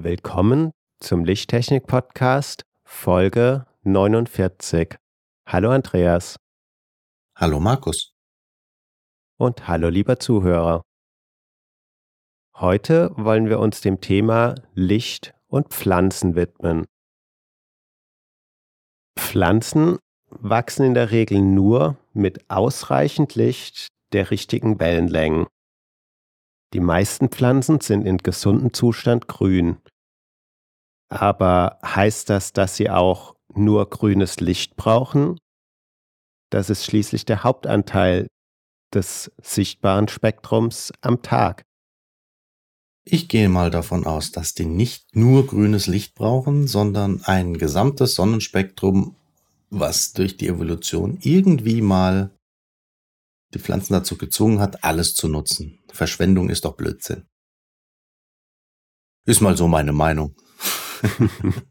Willkommen zum Lichttechnik-Podcast Folge 49. Hallo Andreas. Hallo Markus. Und hallo lieber Zuhörer. Heute wollen wir uns dem Thema Licht und Pflanzen widmen. Pflanzen wachsen in der Regel nur mit ausreichend Licht der richtigen Wellenlängen. Die meisten Pflanzen sind in gesundem Zustand grün. Aber heißt das, dass sie auch nur grünes Licht brauchen? Das ist schließlich der Hauptanteil des sichtbaren Spektrums am Tag. Ich gehe mal davon aus, dass die nicht nur grünes Licht brauchen, sondern ein gesamtes Sonnenspektrum, was durch die Evolution irgendwie mal die Pflanzen dazu gezwungen hat, alles zu nutzen. Verschwendung ist doch Blödsinn. Ist mal so meine Meinung.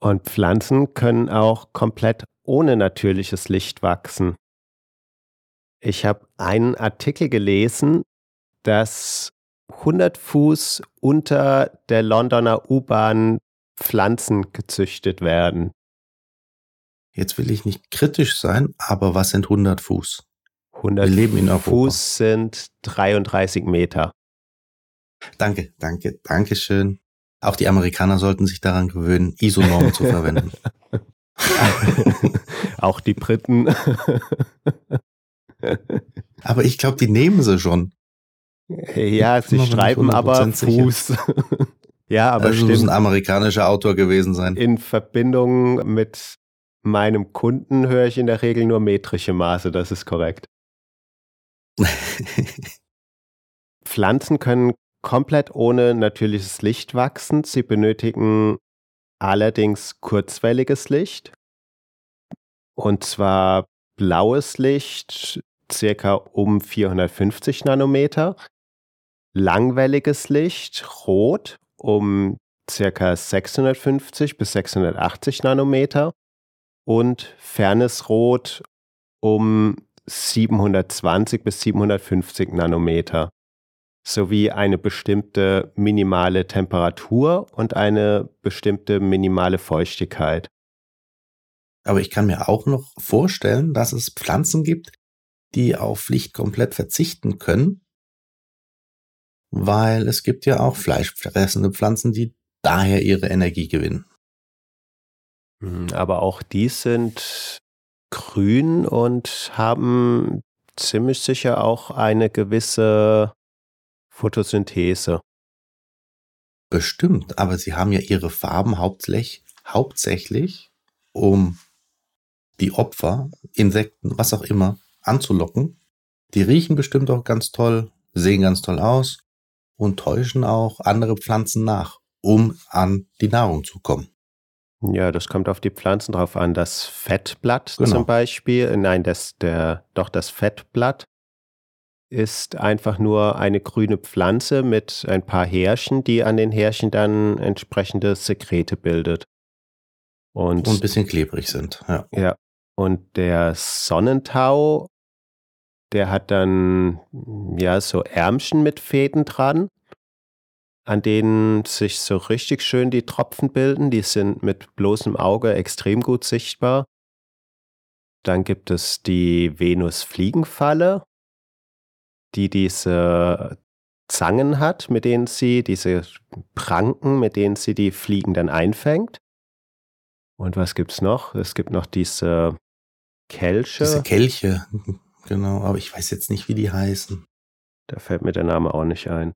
Und Pflanzen können auch komplett ohne natürliches Licht wachsen. Ich habe einen Artikel gelesen, dass 100 Fuß unter der Londoner U-Bahn Pflanzen gezüchtet werden. Jetzt will ich nicht kritisch sein, aber was sind 100 Fuß? 100 Wir leben in Europa. Fuß sind 33 Meter. Danke, danke, danke schön. Auch die Amerikaner sollten sich daran gewöhnen, ISO-Normen zu verwenden. Auch die Briten. aber ich glaube, die nehmen sie schon. Ja, sie schreiben aber Fuß. ja, aber also stimmt. muss ein amerikanischer Autor gewesen sein. In Verbindung mit meinem Kunden höre ich in der Regel nur metrische Maße, das ist korrekt. Pflanzen können komplett ohne natürliches Licht wachsen. Sie benötigen allerdings kurzwelliges Licht. Und zwar blaues Licht, circa um 450 Nanometer langwelliges Licht, rot, um ca. 650 bis 680 Nanometer und fernes Rot um 720 bis 750 Nanometer sowie eine bestimmte minimale Temperatur und eine bestimmte minimale Feuchtigkeit. Aber ich kann mir auch noch vorstellen, dass es Pflanzen gibt, die auf Licht komplett verzichten können weil es gibt ja auch fleischfressende Pflanzen, die daher ihre Energie gewinnen. Hm, aber auch die sind grün und haben ziemlich sicher auch eine gewisse Photosynthese. Bestimmt, aber sie haben ja ihre Farben hauptsächlich, hauptsächlich um die Opfer, Insekten, was auch immer, anzulocken. Die riechen bestimmt auch ganz toll, sehen ganz toll aus und täuschen auch andere Pflanzen nach, um an die Nahrung zu kommen. Ja, das kommt auf die Pflanzen drauf an. Das Fettblatt genau. zum Beispiel, nein, das, der, doch das Fettblatt ist einfach nur eine grüne Pflanze mit ein paar Härchen, die an den Härchen dann entsprechende Sekrete bildet. Und, und ein bisschen klebrig sind, ja. Ja. Und der Sonnentau der hat dann ja so Ärmchen mit Fäden dran, an denen sich so richtig schön die Tropfen bilden. Die sind mit bloßem Auge extrem gut sichtbar. Dann gibt es die Venus-Fliegenfalle, die diese Zangen hat, mit denen sie, diese Pranken, mit denen sie die Fliegen dann einfängt. Und was gibt's noch? Es gibt noch diese Kelche. Diese Kelche. Genau, aber ich weiß jetzt nicht, wie die heißen. Da fällt mir der Name auch nicht ein.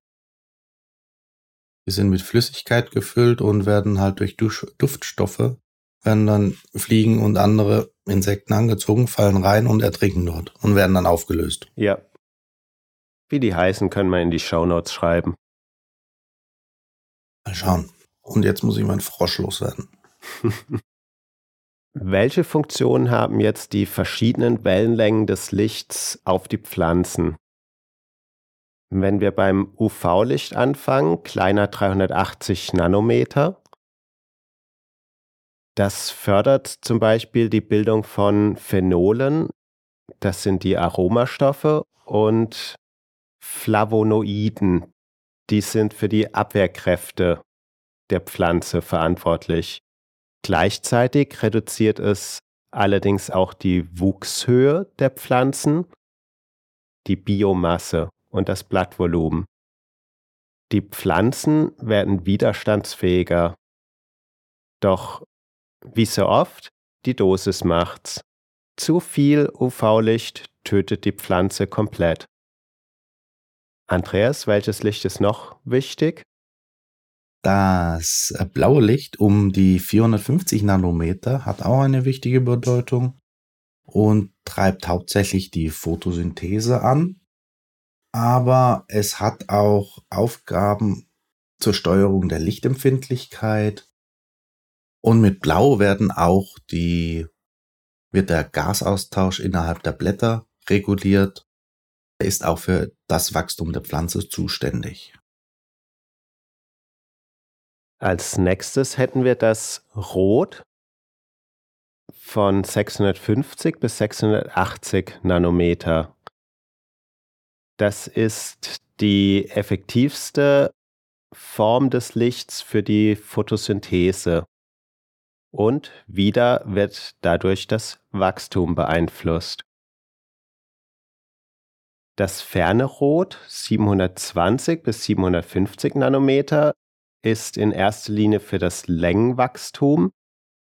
Die sind mit Flüssigkeit gefüllt und werden halt durch Duftstoffe, werden dann Fliegen und andere Insekten angezogen, fallen rein und ertrinken dort und werden dann aufgelöst. Ja, Wie die heißen, können wir in die Shownotes schreiben. Mal schauen. Und jetzt muss ich meinen Frosch loswerden. Welche Funktionen haben jetzt die verschiedenen Wellenlängen des Lichts auf die Pflanzen? Wenn wir beim UV-Licht anfangen, kleiner 380 Nanometer, das fördert zum Beispiel die Bildung von Phenolen, das sind die Aromastoffe, und Flavonoiden, die sind für die Abwehrkräfte der Pflanze verantwortlich. Gleichzeitig reduziert es allerdings auch die Wuchshöhe der Pflanzen, die Biomasse und das Blattvolumen. Die Pflanzen werden widerstandsfähiger. Doch wie so oft, die Dosis macht's. Zu viel UV-Licht tötet die Pflanze komplett. Andreas, welches Licht ist noch wichtig? Das blaue Licht um die 450 Nanometer hat auch eine wichtige Bedeutung und treibt hauptsächlich die Photosynthese an. Aber es hat auch Aufgaben zur Steuerung der Lichtempfindlichkeit. Und mit Blau werden auch die, wird der Gasaustausch innerhalb der Blätter reguliert. Er ist auch für das Wachstum der Pflanze zuständig. Als nächstes hätten wir das Rot von 650 bis 680 Nanometer. Das ist die effektivste Form des Lichts für die Photosynthese. Und wieder wird dadurch das Wachstum beeinflusst. Das ferne Rot 720 bis 750 Nanometer ist in erster Linie für das Längenwachstum,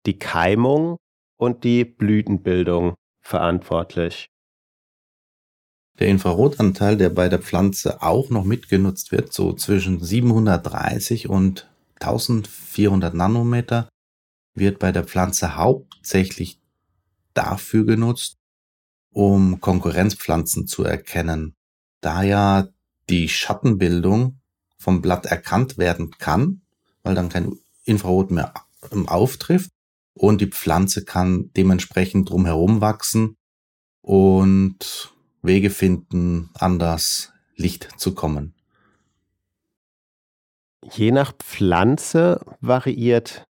die Keimung und die Blütenbildung verantwortlich. Der Infrarotanteil, der bei der Pflanze auch noch mitgenutzt wird, so zwischen 730 und 1400 Nanometer, wird bei der Pflanze hauptsächlich dafür genutzt, um Konkurrenzpflanzen zu erkennen. Da ja die Schattenbildung vom Blatt erkannt werden kann, weil dann kein Infrarot mehr auftrifft und die Pflanze kann dementsprechend drumherum wachsen und Wege finden, an das Licht zu kommen. Je nach Pflanze variiert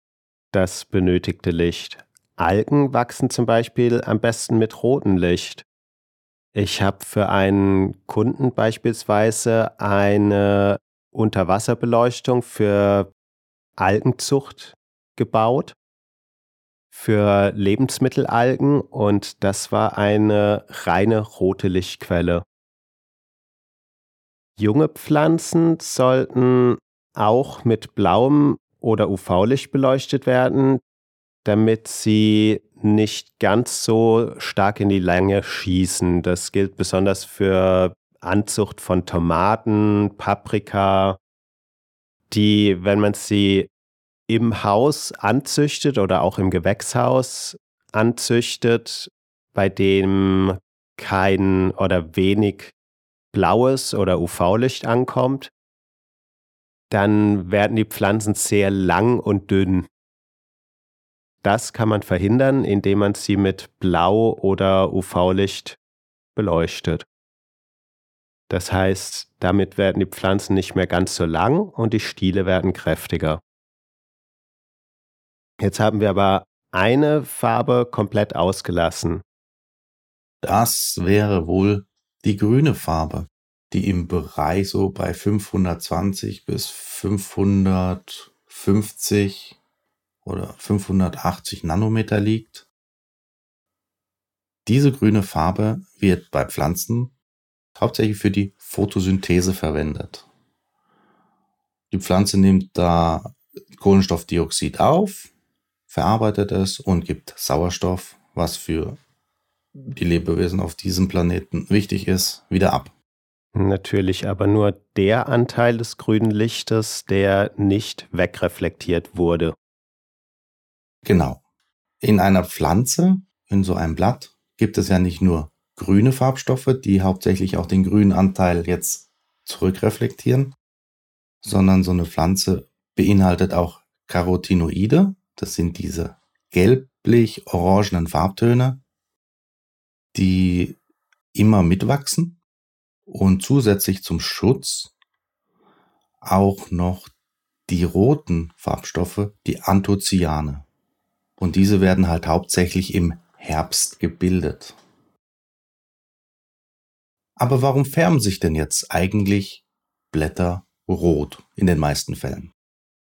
das benötigte Licht. Algen wachsen zum Beispiel am besten mit rotem Licht. Ich habe für einen Kunden beispielsweise eine Unterwasserbeleuchtung für Algenzucht gebaut, für Lebensmittelalgen und das war eine reine rote Lichtquelle. Junge Pflanzen sollten auch mit blauem oder UV-Licht beleuchtet werden, damit sie nicht ganz so stark in die Länge schießen. Das gilt besonders für Anzucht von Tomaten, Paprika, die, wenn man sie im Haus anzüchtet oder auch im Gewächshaus anzüchtet, bei dem kein oder wenig blaues oder UV-Licht ankommt, dann werden die Pflanzen sehr lang und dünn. Das kann man verhindern, indem man sie mit Blau- oder UV-Licht beleuchtet. Das heißt, damit werden die Pflanzen nicht mehr ganz so lang und die Stiele werden kräftiger. Jetzt haben wir aber eine Farbe komplett ausgelassen. Das wäre wohl die grüne Farbe, die im Bereich so bei 520 bis 550 oder 580 Nanometer liegt. Diese grüne Farbe wird bei Pflanzen hauptsächlich für die Photosynthese verwendet. Die Pflanze nimmt da Kohlenstoffdioxid auf, verarbeitet es und gibt Sauerstoff, was für die Lebewesen auf diesem Planeten wichtig ist, wieder ab. Natürlich aber nur der Anteil des grünen Lichtes, der nicht wegreflektiert wurde. Genau. In einer Pflanze, in so einem Blatt, gibt es ja nicht nur grüne Farbstoffe, die hauptsächlich auch den grünen Anteil jetzt zurückreflektieren, sondern so eine Pflanze beinhaltet auch Carotinoide. Das sind diese gelblich-orangenen Farbtöne, die immer mitwachsen und zusätzlich zum Schutz auch noch die roten Farbstoffe, die Anthocyane. Und diese werden halt hauptsächlich im Herbst gebildet. Aber warum färben sich denn jetzt eigentlich Blätter rot in den meisten Fällen?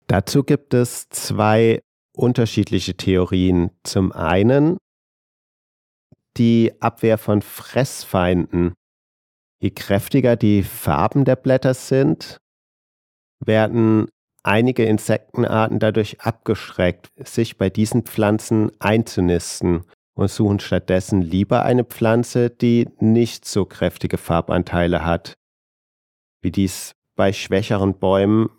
Dazu gibt es zwei unterschiedliche Theorien. Zum einen die Abwehr von Fressfeinden. Je kräftiger die Farben der Blätter sind, werden einige Insektenarten dadurch abgeschreckt, sich bei diesen Pflanzen einzunisten und suchen stattdessen lieber eine Pflanze, die nicht so kräftige Farbanteile hat, wie dies bei schwächeren Bäumen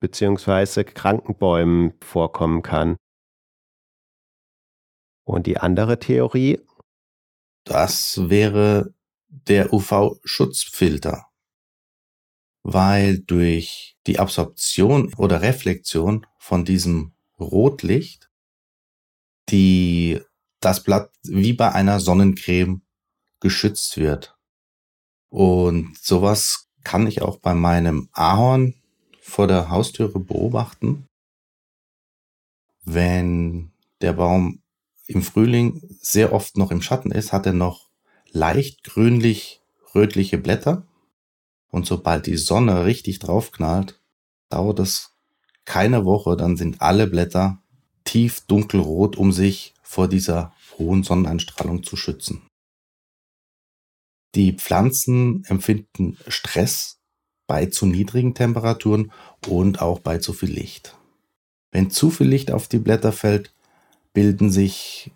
bzw. kranken Bäumen vorkommen kann. Und die andere Theorie? Das wäre der UV-Schutzfilter, weil durch die Absorption oder Reflexion von diesem Rotlicht die das Blatt wie bei einer Sonnencreme geschützt wird. Und sowas kann ich auch bei meinem Ahorn vor der Haustüre beobachten. Wenn der Baum im Frühling sehr oft noch im Schatten ist, hat er noch leicht grünlich-rötliche Blätter. Und sobald die Sonne richtig draufknallt, dauert es keine Woche, dann sind alle Blätter tief dunkelrot, um sich vor dieser hohen Sonneneinstrahlung zu schützen. Die Pflanzen empfinden Stress bei zu niedrigen Temperaturen und auch bei zu viel Licht. Wenn zu viel Licht auf die Blätter fällt, bilden sich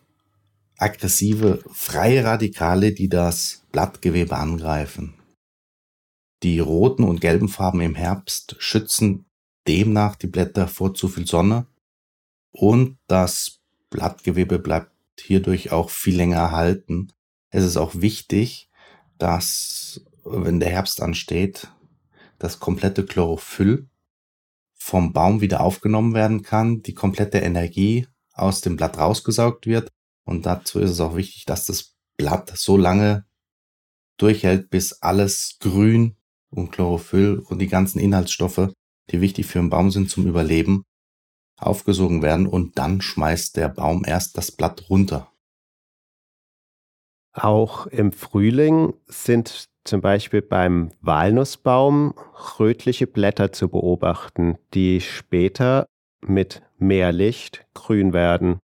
aggressive freie Radikale, die das Blattgewebe angreifen. Die roten und gelben Farben im Herbst schützen demnach die Blätter vor zu viel Sonne und das Blattgewebe bleibt hierdurch auch viel länger erhalten. Es ist auch wichtig, dass, wenn der Herbst ansteht, das komplette Chlorophyll vom Baum wieder aufgenommen werden kann, die komplette Energie aus dem Blatt rausgesaugt wird. Und dazu ist es auch wichtig, dass das Blatt so lange durchhält, bis alles grün und Chlorophyll und die ganzen Inhaltsstoffe, die wichtig für den Baum sind zum Überleben, aufgesogen werden und dann schmeißt der Baum erst das Blatt runter. Auch im Frühling sind zum Beispiel beim Walnussbaum rötliche Blätter zu beobachten, die später mit mehr Licht grün werden.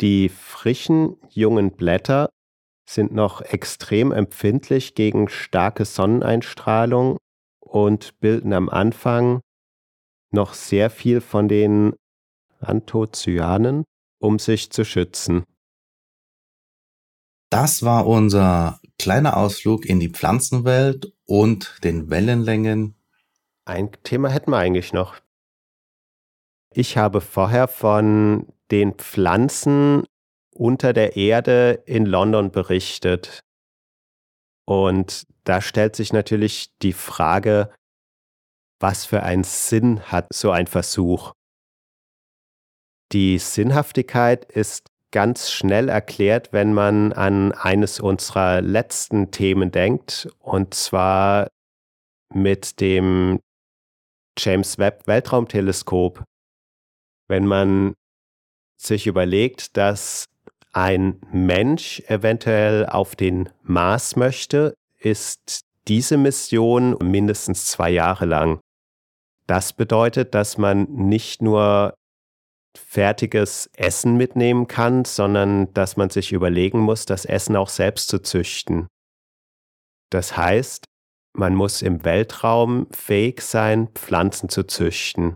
Die frischen, jungen Blätter sind noch extrem empfindlich gegen starke Sonneneinstrahlung und bilden am Anfang noch sehr viel von den Anthocyanen, um sich zu schützen. Das war unser kleiner Ausflug in die Pflanzenwelt und den Wellenlängen. Ein Thema hätten wir eigentlich noch. Ich habe vorher von den Pflanzen unter der Erde in London berichtet. Und da stellt sich natürlich die Frage, was für einen Sinn hat so ein Versuch? Die Sinnhaftigkeit ist ganz schnell erklärt, wenn man an eines unserer letzten Themen denkt, und zwar mit dem James Webb Weltraumteleskop wenn man sich überlegt, dass ein Mensch eventuell auf den Mars möchte, ist diese Mission mindestens zwei Jahre lang. Das bedeutet, dass man nicht nur fertiges Essen mitnehmen kann, sondern dass man sich überlegen muss, das Essen auch selbst zu züchten. Das heißt, man muss im Weltraum fähig sein, Pflanzen zu züchten.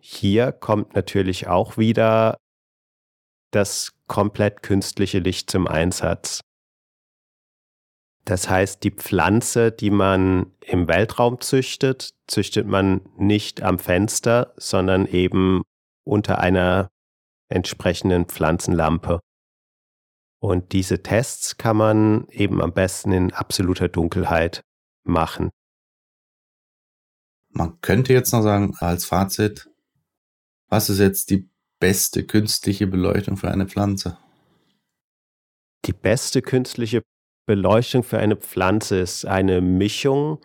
Hier kommt natürlich auch wieder das komplett künstliche Licht zum Einsatz. Das heißt, die Pflanze, die man im Weltraum züchtet, züchtet man nicht am Fenster, sondern eben unter einer entsprechenden Pflanzenlampe. Und diese Tests kann man eben am besten in absoluter Dunkelheit machen. Man könnte jetzt noch sagen, als Fazit, was ist jetzt die beste künstliche Beleuchtung für eine Pflanze? Die beste künstliche Beleuchtung für eine Pflanze ist eine Mischung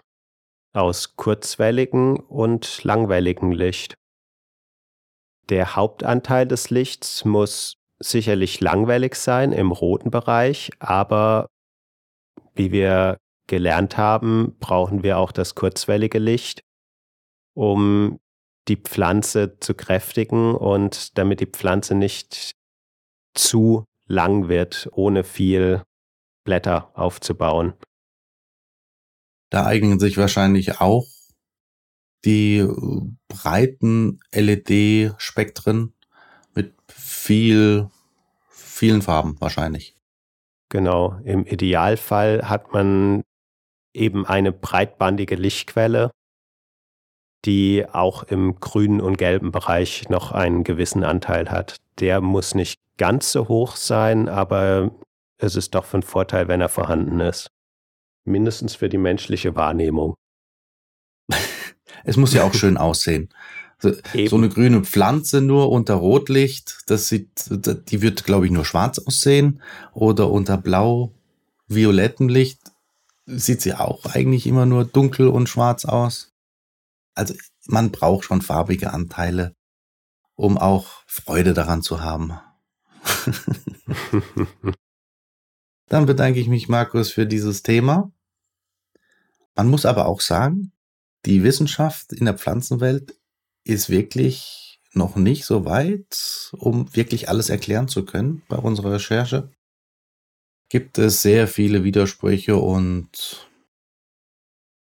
aus kurzwelligem und langwelligem Licht. Der Hauptanteil des Lichts muss sicherlich langwellig sein im roten Bereich, aber wie wir gelernt haben, brauchen wir auch das kurzwellige Licht, um die Pflanze zu kräftigen und damit die Pflanze nicht zu lang wird, ohne viel Blätter aufzubauen. Da eignen sich wahrscheinlich auch die breiten LED-Spektren mit viel, vielen Farben wahrscheinlich. Genau, im Idealfall hat man eben eine breitbandige Lichtquelle, die auch im grünen und gelben Bereich noch einen gewissen Anteil hat. Der muss nicht ganz so hoch sein, aber es ist doch von Vorteil, wenn er vorhanden ist. Mindestens für die menschliche Wahrnehmung. es muss ja auch schön aussehen. So, so, eine grüne Pflanze nur unter Rotlicht, das sieht, die wird, glaube ich, nur schwarz aussehen. Oder unter blau-violettem Licht sieht sie auch eigentlich immer nur dunkel und schwarz aus. Also man braucht schon farbige Anteile, um auch Freude daran zu haben. Dann bedanke ich mich, Markus, für dieses Thema. Man muss aber auch sagen, die Wissenschaft in der Pflanzenwelt ist wirklich noch nicht so weit, um wirklich alles erklären zu können bei unserer Recherche. Gibt es sehr viele Widersprüche und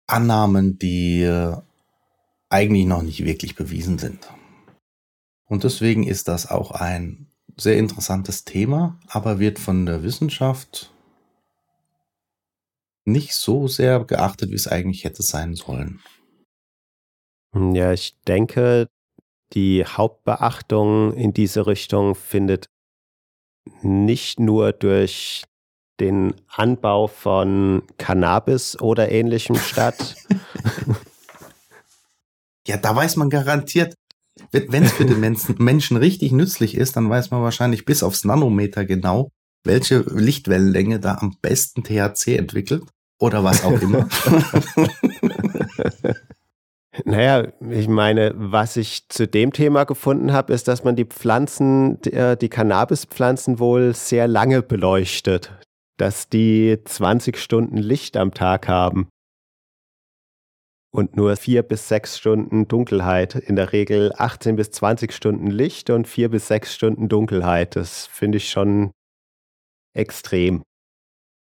Annahmen, die eigentlich noch nicht wirklich bewiesen sind. Und deswegen ist das auch ein sehr interessantes Thema, aber wird von der Wissenschaft nicht so sehr geachtet, wie es eigentlich hätte sein sollen. Ja, ich denke, die Hauptbeachtung in diese Richtung findet nicht nur durch den Anbau von Cannabis oder ähnlichem statt. ja, da weiß man garantiert, wenn es für den Menschen richtig nützlich ist, dann weiß man wahrscheinlich bis aufs Nanometer genau, welche Lichtwellenlänge da am besten THC entwickelt oder was auch immer. Naja, ich meine, was ich zu dem Thema gefunden habe, ist, dass man die Pflanzen, die, die Cannabispflanzen wohl sehr lange beleuchtet. Dass die 20 Stunden Licht am Tag haben und nur vier bis sechs Stunden Dunkelheit. In der Regel 18 bis 20 Stunden Licht und vier bis sechs Stunden Dunkelheit. Das finde ich schon extrem.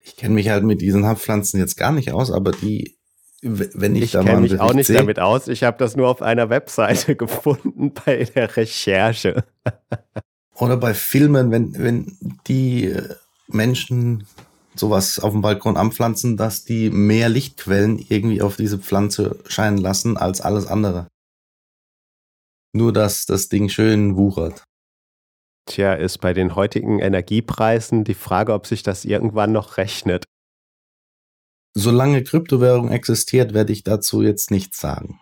Ich kenne mich halt mit diesen Hauptpflanzen jetzt gar nicht aus, aber die, wenn ich, ich da kenne mich auch nicht sehe, damit aus. Ich habe das nur auf einer Webseite gefunden bei der Recherche. Oder bei Filmen, wenn, wenn die äh, Menschen sowas auf dem Balkon anpflanzen, dass die mehr Lichtquellen irgendwie auf diese Pflanze scheinen lassen als alles andere. Nur, dass das Ding schön wuchert. Tja, ist bei den heutigen Energiepreisen die Frage, ob sich das irgendwann noch rechnet. Solange Kryptowährung existiert, werde ich dazu jetzt nichts sagen.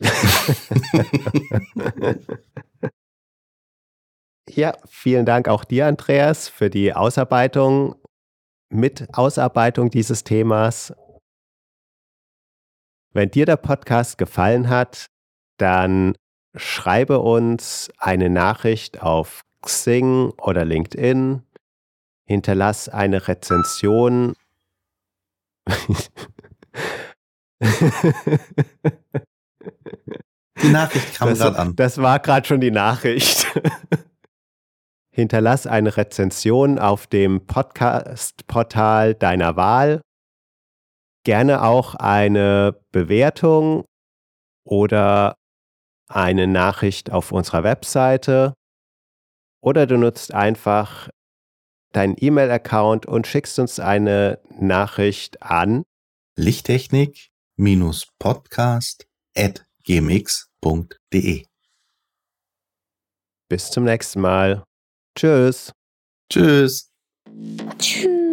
ja, vielen Dank auch dir, Andreas, für die Ausarbeitung mit Ausarbeitung dieses Themas. Wenn dir der Podcast gefallen hat, dann schreibe uns eine Nachricht auf Xing oder LinkedIn, hinterlass eine Rezension. Die Nachricht kam gerade an. Das war gerade schon die Nachricht. Hinterlass eine Rezension auf dem Podcast-Portal deiner Wahl. Gerne auch eine Bewertung oder eine Nachricht auf unserer Webseite. Oder du nutzt einfach deinen E-Mail-Account und schickst uns eine Nachricht an lichttechnik-podcast.gmx.de. Bis zum nächsten Mal. Tschüss. Tschüss. Tschüss.